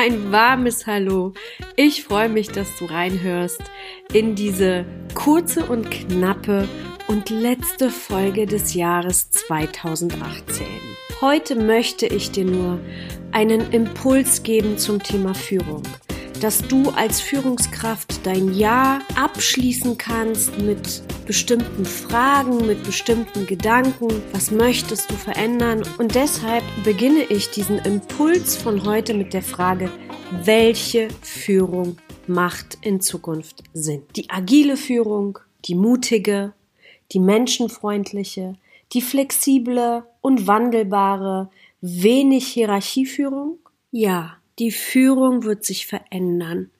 Ein warmes Hallo. Ich freue mich, dass du reinhörst in diese kurze und knappe und letzte Folge des Jahres 2018. Heute möchte ich dir nur einen Impuls geben zum Thema Führung dass du als Führungskraft dein Jahr abschließen kannst mit bestimmten Fragen, mit bestimmten Gedanken. Was möchtest du verändern? Und deshalb beginne ich diesen Impuls von heute mit der Frage, welche Führung macht in Zukunft Sinn? Die agile Führung, die mutige, die menschenfreundliche, die flexible und wandelbare, wenig Hierarchieführung? Ja, die Führung wird sich verändern.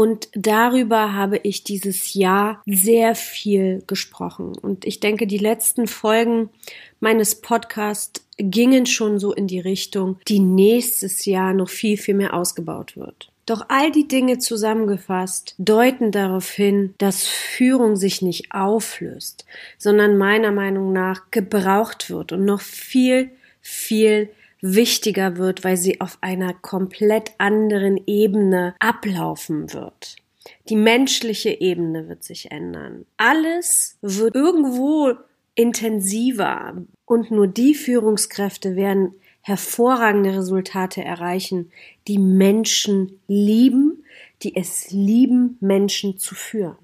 Und darüber habe ich dieses Jahr sehr viel gesprochen. Und ich denke, die letzten Folgen meines Podcasts gingen schon so in die Richtung, die nächstes Jahr noch viel, viel mehr ausgebaut wird. Doch all die Dinge zusammengefasst deuten darauf hin, dass Führung sich nicht auflöst, sondern meiner Meinung nach gebraucht wird und noch viel, viel wichtiger wird, weil sie auf einer komplett anderen Ebene ablaufen wird. Die menschliche Ebene wird sich ändern. Alles wird irgendwo intensiver und nur die Führungskräfte werden hervorragende Resultate erreichen, die Menschen lieben, die es lieben, Menschen zu führen.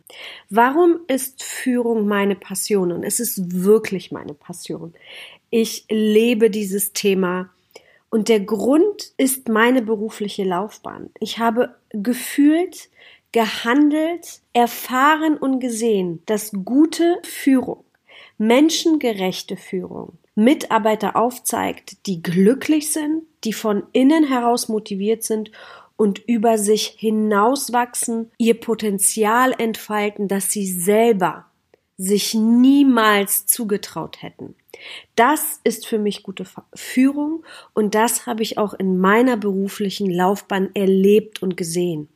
Warum ist Führung meine Passion? Und es ist wirklich meine Passion. Ich lebe dieses Thema und der Grund ist meine berufliche Laufbahn. Ich habe gefühlt, gehandelt, erfahren und gesehen, dass gute Führung, menschengerechte Führung, Mitarbeiter aufzeigt, die glücklich sind, die von innen heraus motiviert sind und über sich hinauswachsen, ihr Potenzial entfalten, das sie selber sich niemals zugetraut hätten. Das ist für mich gute Führung und das habe ich auch in meiner beruflichen Laufbahn erlebt und gesehen.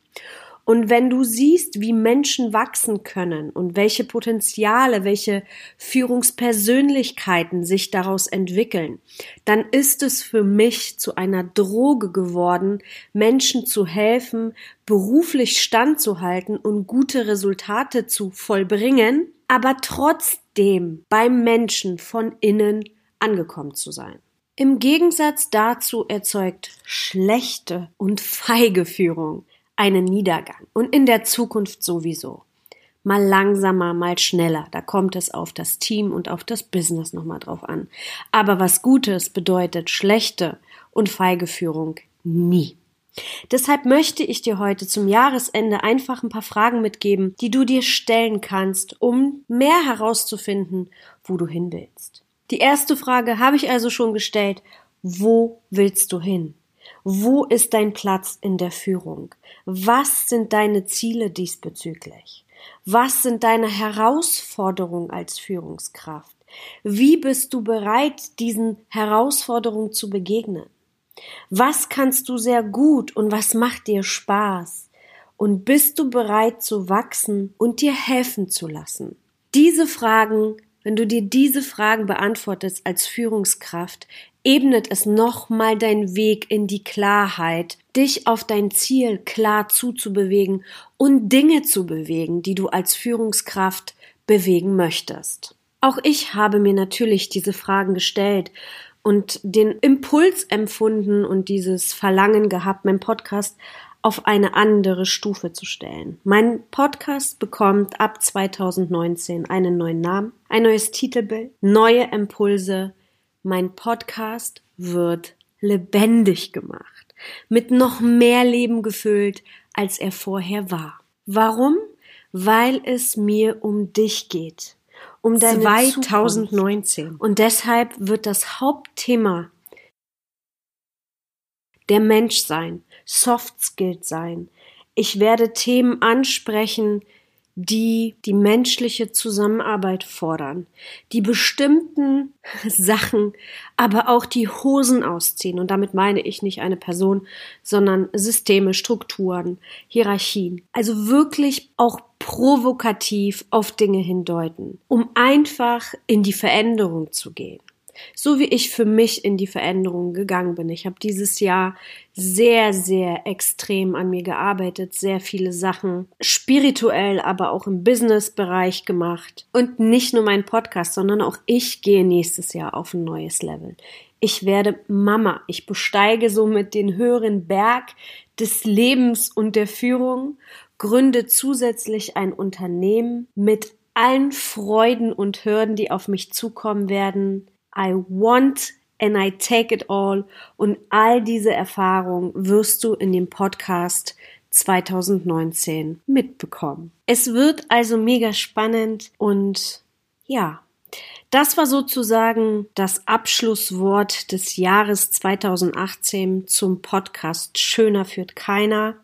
Und wenn du siehst, wie Menschen wachsen können und welche Potenziale, welche Führungspersönlichkeiten sich daraus entwickeln, dann ist es für mich zu einer Droge geworden, Menschen zu helfen, beruflich standzuhalten und gute Resultate zu vollbringen, aber trotzdem beim Menschen von innen angekommen zu sein. Im Gegensatz dazu erzeugt schlechte und feige Führung einen Niedergang und in der Zukunft sowieso. Mal langsamer, mal schneller. Da kommt es auf das Team und auf das Business nochmal drauf an. Aber was Gutes bedeutet schlechte und feige Führung nie. Deshalb möchte ich dir heute zum Jahresende einfach ein paar Fragen mitgeben, die du dir stellen kannst, um mehr herauszufinden, wo du hin willst. Die erste Frage habe ich also schon gestellt. Wo willst du hin? Wo ist dein Platz in der Führung? Was sind deine Ziele diesbezüglich? Was sind deine Herausforderungen als Führungskraft? Wie bist du bereit, diesen Herausforderungen zu begegnen? Was kannst du sehr gut und was macht dir Spaß? Und bist du bereit zu wachsen und dir helfen zu lassen? Diese Fragen, wenn du dir diese Fragen beantwortest als Führungskraft, ebnet es nochmal dein Weg in die Klarheit, dich auf dein Ziel klar zuzubewegen und Dinge zu bewegen, die du als Führungskraft bewegen möchtest. Auch ich habe mir natürlich diese Fragen gestellt und den Impuls empfunden und dieses Verlangen gehabt, meinen Podcast auf eine andere Stufe zu stellen. Mein Podcast bekommt ab 2019 einen neuen Namen, ein neues Titelbild, neue Impulse. Mein Podcast wird lebendig gemacht, mit noch mehr Leben gefüllt, als er vorher war. Warum? Weil es mir um dich geht um deine 2019. Zukunft. Und deshalb wird das Hauptthema der Mensch sein, Soft Skills sein. Ich werde Themen ansprechen, die die menschliche Zusammenarbeit fordern, die bestimmten Sachen, aber auch die Hosen ausziehen. Und damit meine ich nicht eine Person, sondern Systeme, Strukturen, Hierarchien. Also wirklich auch provokativ auf Dinge hindeuten, um einfach in die Veränderung zu gehen. so wie ich für mich in die Veränderung gegangen bin. Ich habe dieses Jahr sehr, sehr extrem an mir gearbeitet, sehr viele Sachen spirituell, aber auch im Business-Bereich gemacht. Und nicht nur mein Podcast, sondern auch ich gehe nächstes Jahr auf ein neues Level. Ich werde Mama. Ich besteige somit den höheren Berg des Lebens und der Führung, gründe zusätzlich ein Unternehmen mit allen Freuden und Hürden, die auf mich zukommen werden, I want and I take it all. Und all diese Erfahrungen wirst du in dem Podcast 2019 mitbekommen. Es wird also mega spannend und ja, das war sozusagen das Abschlusswort des Jahres 2018 zum Podcast Schöner führt keiner.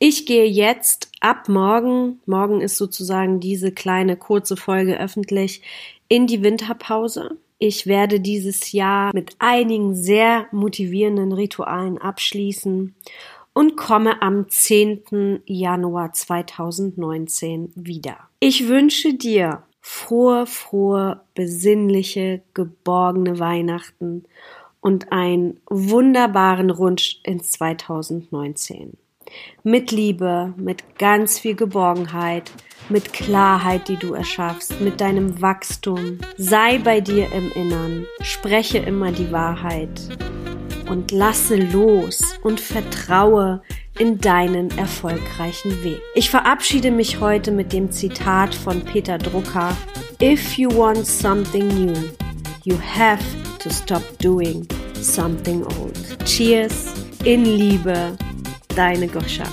Ich gehe jetzt ab morgen, morgen ist sozusagen diese kleine kurze Folge öffentlich, in die Winterpause. Ich werde dieses Jahr mit einigen sehr motivierenden Ritualen abschließen und komme am 10. Januar 2019 wieder. Ich wünsche dir frohe, frohe, besinnliche, geborgene Weihnachten und einen wunderbaren Rutsch ins 2019 mit Liebe, mit ganz viel Geborgenheit, mit Klarheit, die du erschaffst, mit deinem Wachstum. Sei bei dir im Innern, spreche immer die Wahrheit und lasse los und vertraue in deinen erfolgreichen Weg. Ich verabschiede mich heute mit dem Zitat von Peter Drucker. If you want something new, you have to stop doing something old. Cheers in Liebe deine Goscha.